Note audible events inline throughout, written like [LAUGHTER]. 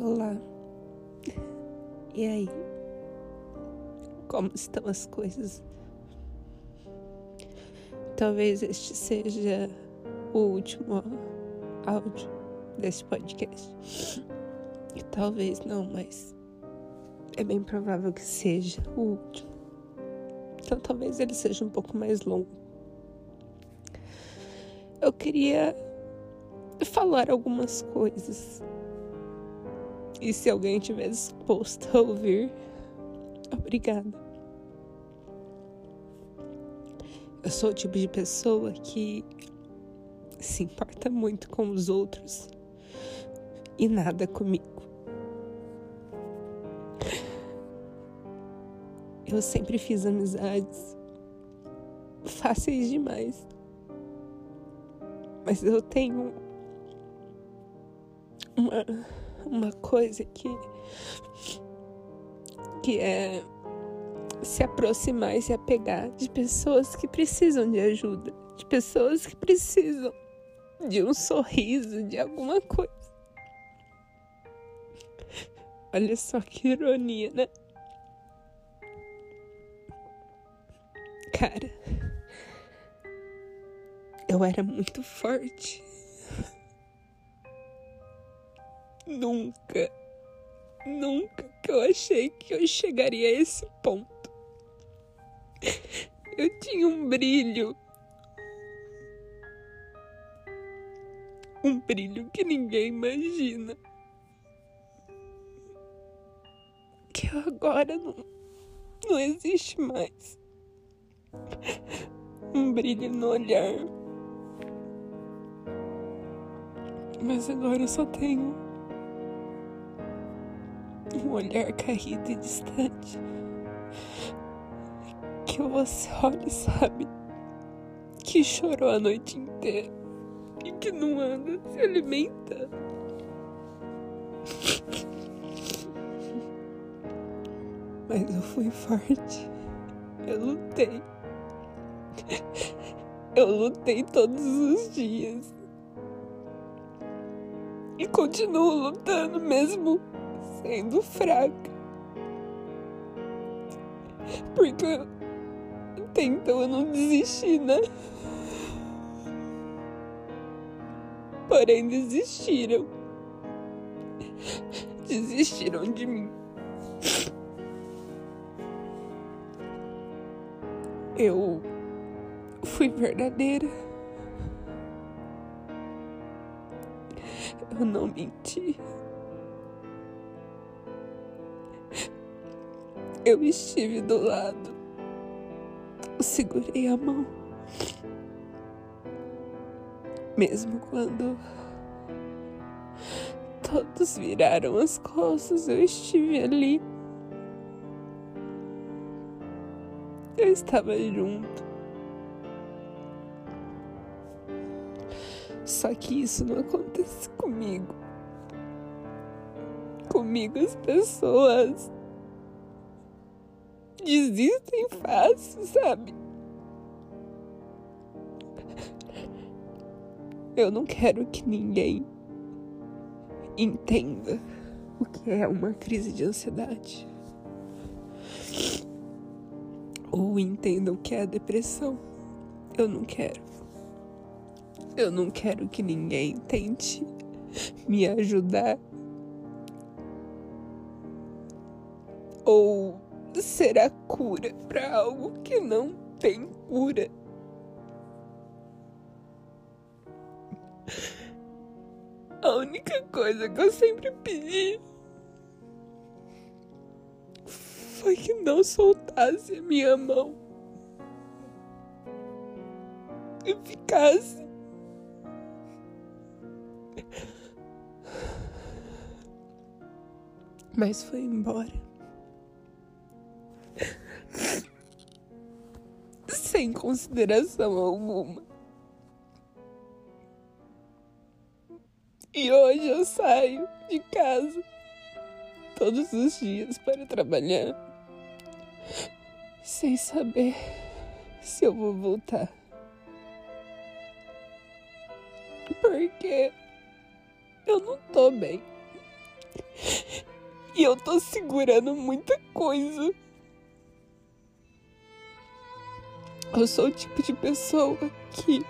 Olá. E aí? Como estão as coisas? Talvez este seja o último áudio desse podcast. E talvez não, mas é bem provável que seja o último. Então talvez ele seja um pouco mais longo. Eu queria falar algumas coisas. E se alguém tiver disposto a ouvir, obrigada. Eu sou o tipo de pessoa que se importa muito com os outros e nada comigo. Eu sempre fiz amizades fáceis demais. Mas eu tenho uma, uma coisa que, que é se aproximar e se apegar de pessoas que precisam de ajuda, de pessoas que precisam de um sorriso, de alguma coisa. Olha só que ironia, né? Cara, eu era muito forte. Nunca, nunca que eu achei que eu chegaria a esse ponto. Eu tinha um brilho. Um brilho que ninguém imagina. Que agora não, não existe mais. Um brilho no olhar. Mas agora eu só tenho um olhar caído e distante que você olha e sabe que chorou a noite inteira e que não anda se alimenta. Mas eu fui forte. Eu lutei. Eu lutei todos os dias. E continuo lutando mesmo sendo fraca. Porque até então eu não desisti, né? Porém, desistiram. Desistiram de mim. Eu fui verdadeira. Eu não menti. Eu estive do lado. Segurei a mão. Mesmo quando todos viraram as costas, eu estive ali. Eu estava junto. Só que isso não acontece comigo. Comigo as pessoas desistem fácil, sabe? Eu não quero que ninguém entenda o que é uma crise de ansiedade. Ou entenda o que é depressão. Eu não quero. Eu não quero que ninguém tente me ajudar. Ou ser a cura para algo que não tem cura. A única coisa que eu sempre pedi foi que não soltasse a minha mão e ficasse mas foi embora. Sem consideração alguma. E hoje eu saio de casa todos os dias para trabalhar, sem saber se eu vou voltar. Porque eu não tô bem. E eu tô segurando muita coisa. Eu sou o tipo de pessoa que,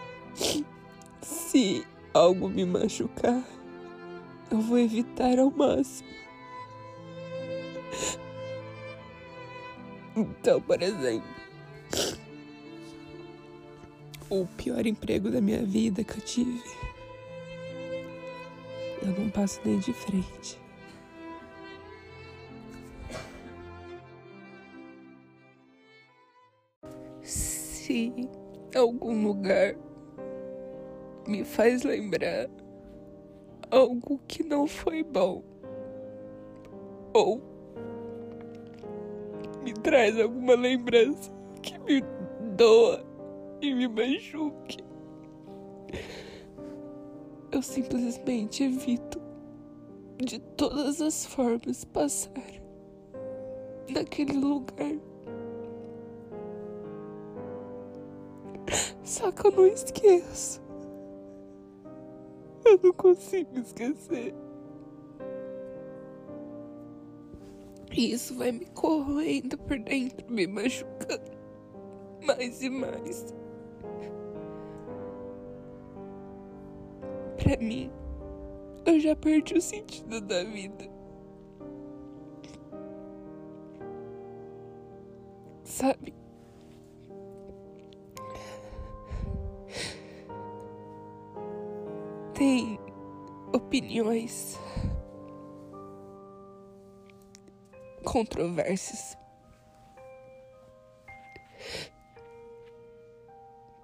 se algo me machucar, eu vou evitar ao máximo. Então, por exemplo, o pior emprego da minha vida que eu tive, eu não passo nem de frente. Se algum lugar me faz lembrar algo que não foi bom ou me traz alguma lembrança que me doa e me machuque. Eu simplesmente evito de todas as formas passar naquele lugar. Só que eu não esqueço. Eu não consigo esquecer. E isso vai me corroendo por dentro, me machucando mais e mais. Pra mim, eu já perdi o sentido da vida. Sabe? Opiniões controvérsias.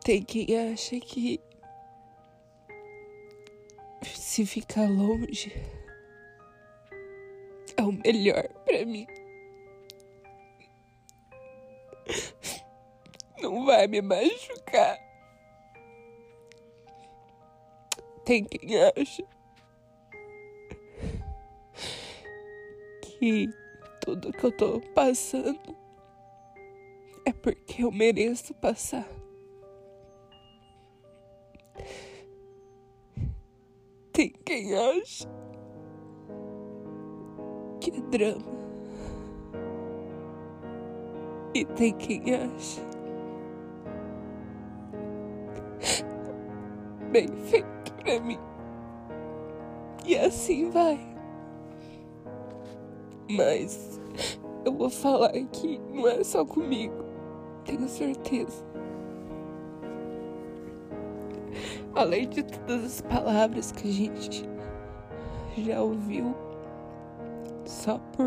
Tem quem acha que se ficar longe é o melhor para mim. Não vai me machucar. Tem quem acha que tudo que eu tô passando é porque eu mereço passar. Tem quem acha que é drama. E tem quem acha bem feito pra mim. E assim vai. Mas eu vou falar que não é só comigo, tenho certeza. Além de todas as palavras que a gente já ouviu só por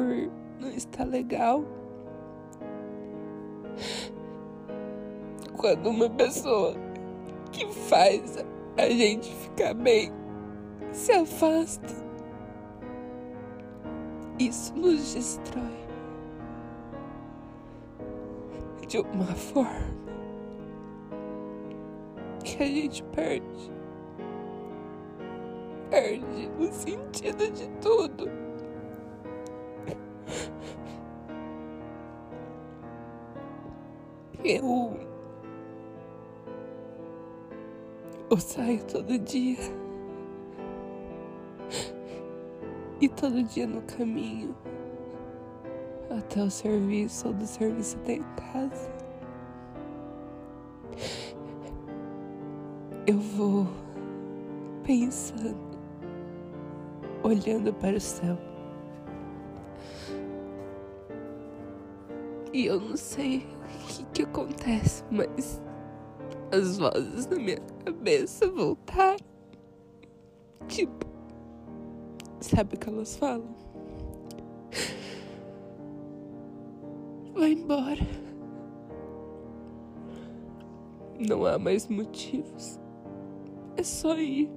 não estar legal. Quando uma pessoa que faz a gente ficar bem se afasta isso nos destrói de uma forma que a gente perde. Perde o sentido de tudo. Eu. Eu saio todo dia. E todo dia no caminho até o serviço ou do serviço até em casa. Eu vou pensando, olhando para o céu. E eu não sei o que, que acontece, mas as vozes na minha cabeça voltaram. Tipo, Sabe o que elas falam? Vai embora. Não há mais motivos. É só ir.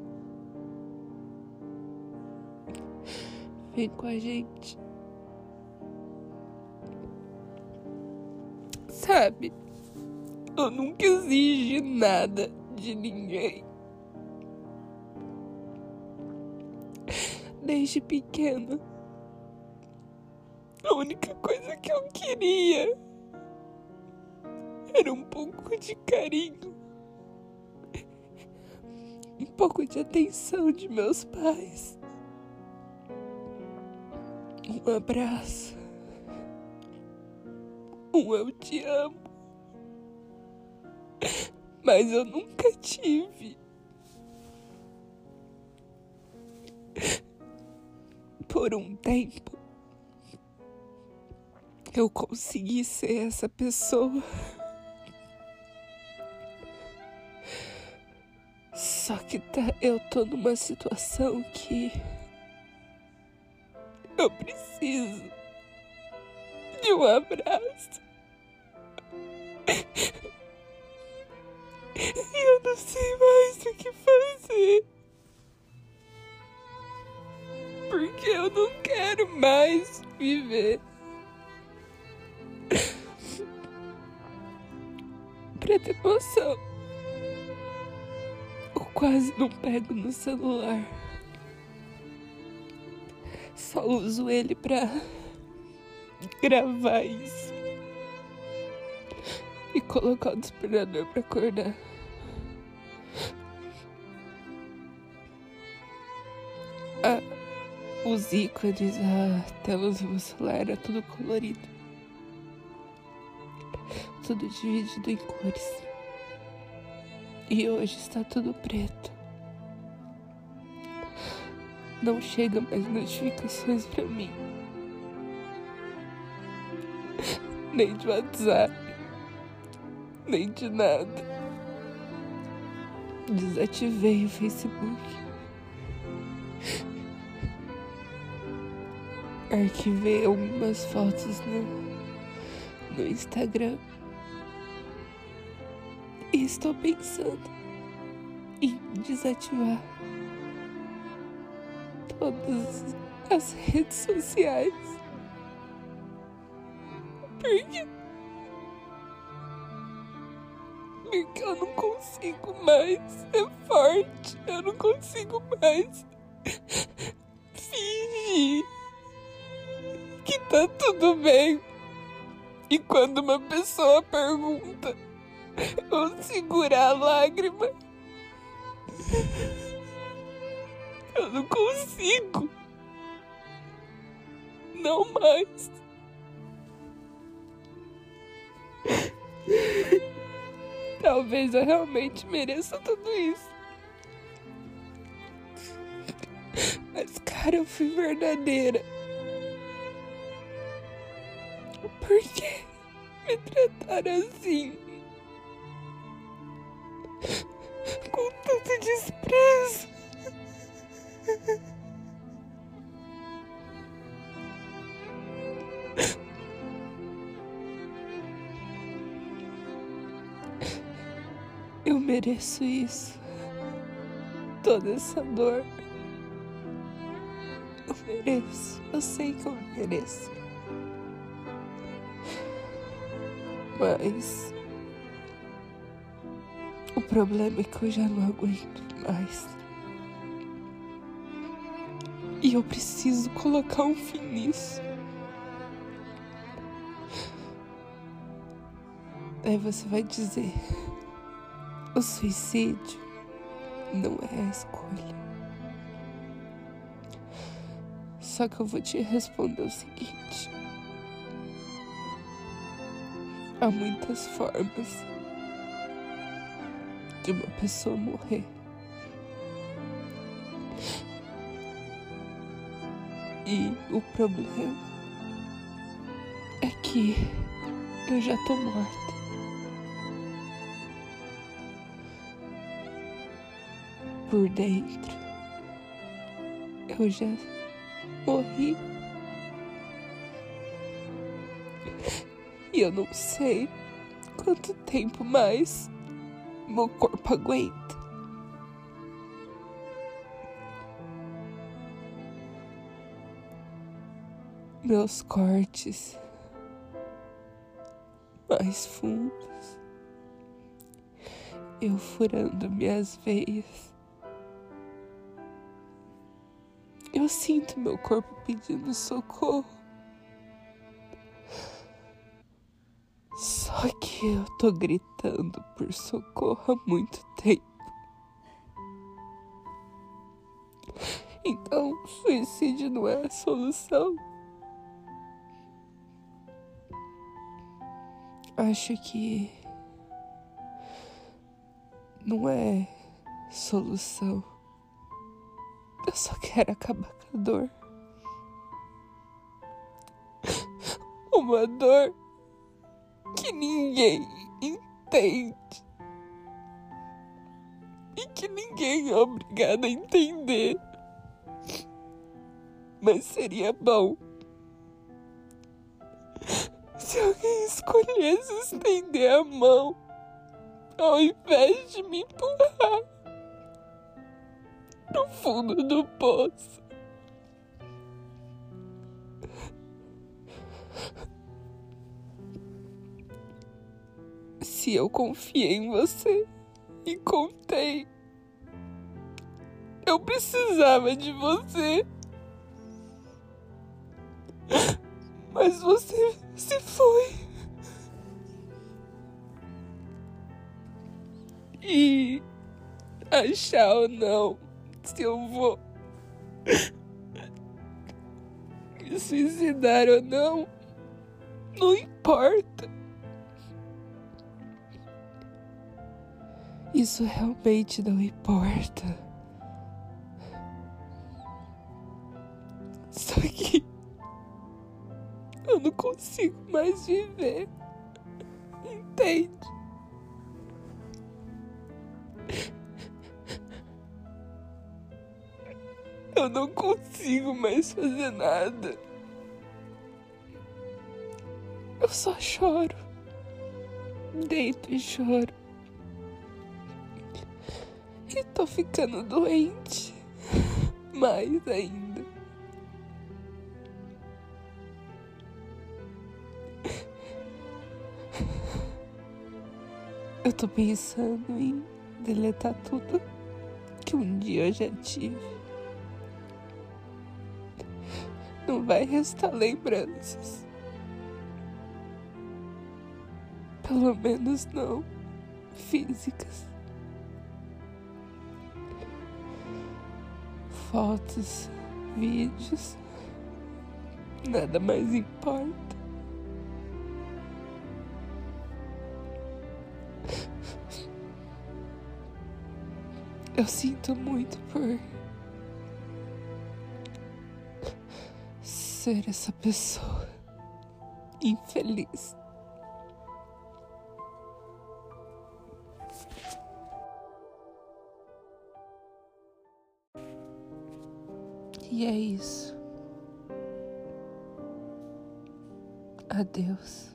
Vem com a gente. Sabe? Eu nunca exigi nada de ninguém. Desde pequena. A única coisa que eu queria era um pouco de carinho, um pouco de atenção de meus pais. um abraço, um eu te amo. Mas eu nunca tive. Por um tempo, eu consegui ser essa pessoa. Só que tá, eu tô numa situação que eu preciso de um abraço. E eu não sei mais o que fazer. Porque eu não quero mais viver. Pra ter noção, eu quase não pego no celular. Só uso ele pra gravar isso e colocar o despertador pra acordar. Os ícones, a tela celular era tudo colorido. Tudo dividido em cores. E hoje está tudo preto. Não chega mais notificações pra mim. Nem de WhatsApp. Nem de nada. Desativei o Facebook. Arquivei algumas fotos no, no Instagram. E estou pensando em desativar todas as redes sociais. Porque. Porque eu não consigo mais ser forte. Eu não consigo mais fingir tá tudo bem. E quando uma pessoa pergunta, eu segurar a lágrima. Eu não consigo. Não mais. Talvez eu realmente mereça tudo isso. Mas, cara, eu fui verdadeira. Por que me tratar assim? Com tanto desprezo. Eu mereço isso. Toda essa dor. Eu mereço. Eu sei que eu mereço. Mas. O problema é que eu já não aguento mais. E eu preciso colocar um fim nisso. Aí você vai dizer: o suicídio não é a escolha. Só que eu vou te responder o seguinte. Há muitas formas de uma pessoa morrer. E o problema é que eu já tô morta. Por dentro, eu já morri. E eu não sei quanto tempo mais meu corpo aguenta. Meus cortes mais fundos, eu furando minhas veias. Eu sinto meu corpo pedindo socorro. Só que eu tô gritando por socorro há muito tempo. Então, suicídio não é a solução. Acho que não é solução. Eu só quero acabar com a dor. Uma dor que ninguém entende. E que ninguém é obrigado a entender. Mas seria bom se alguém escolhesse estender a mão ao invés de me empurrar no fundo do poço. Se eu confiei em você e contei, eu precisava de você. Mas você se foi. E achar ou não se eu vou me suicidar ou não, não importa. Isso realmente não importa. Só que eu não consigo mais viver. Entende? Eu não consigo mais fazer nada. Eu só choro. Deito e choro. Tô ficando doente. [LAUGHS] Mais ainda. Eu tô pensando em deletar tudo que um dia eu já tive. Não vai restar lembranças. Pelo menos não físicas. Fotos, vídeos, nada mais importa. Eu sinto muito por ser essa pessoa infeliz. E é isso. Adeus.